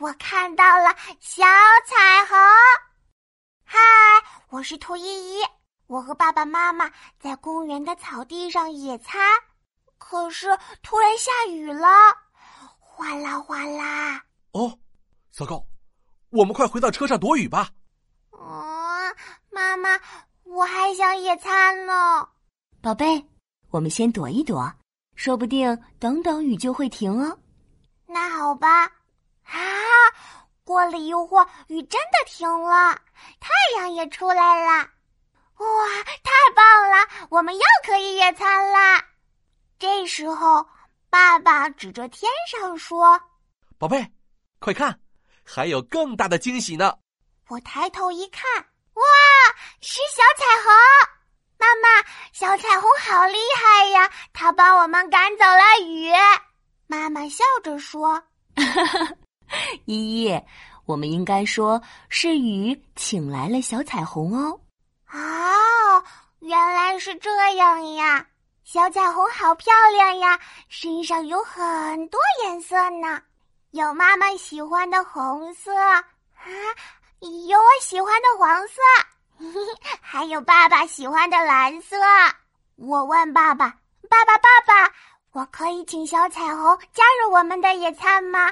我看到了小彩虹！嗨，我是兔依依。我和爸爸妈妈在公园的草地上野餐，可是突然下雨了，哗啦哗啦。哦，糟糕！我们快回到车上躲雨吧。嗯，妈妈，我还想野餐呢。宝贝，我们先躲一躲，说不定等等雨就会停哦。那好吧。啊，过了一会儿，雨真的停了，太阳也出来了。哇，太棒了！我们又可以野餐啦。这时候，爸爸指着天上说：“宝贝，快看，还有更大的惊喜呢！”我抬头一看，哇，是小彩虹！妈妈，小彩虹好厉害呀！它帮我们赶走了雨。妈妈笑着说：“ 依依，我们应该说是雨请来了小彩虹哦。”哦，原来是这样呀！小彩虹好漂亮呀，身上有很多颜色呢，有妈妈喜欢的红色啊，有我喜欢的黄色，还有爸爸喜欢的蓝色。我问爸爸：“爸爸，爸爸，我可以请小彩虹加入我们的野餐吗？”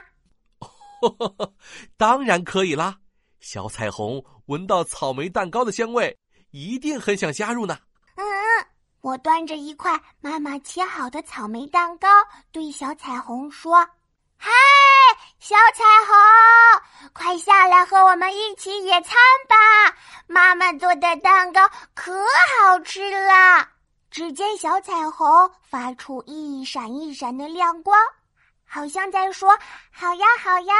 当然可以啦！小彩虹闻到草莓蛋糕的香味。一定很想加入呢。嗯，我端着一块妈妈切好的草莓蛋糕，对小彩虹说：“嗨，小彩虹，快下来和我们一起野餐吧！妈妈做的蛋糕可好吃了。”只见小彩虹发出一闪一闪的亮光，好像在说：“好呀，好呀！”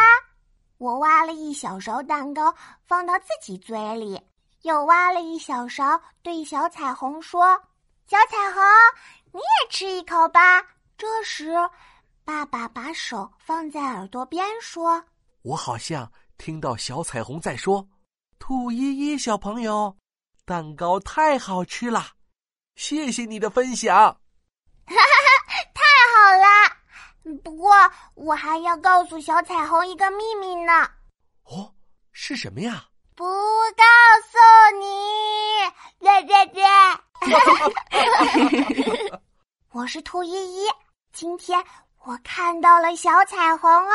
我挖了一小勺蛋糕，放到自己嘴里。又挖了一小勺，对小彩虹说：“小彩虹，你也吃一口吧。”这时，爸爸把手放在耳朵边说：“我好像听到小彩虹在说，兔依依小朋友，蛋糕太好吃了，谢谢你的分享。”哈哈哈，太好了！不过，我还要告诉小彩虹一个秘密呢。哦，是什么呀？不告诉你，对对对，我是兔依依。今天我看到了小彩虹哦。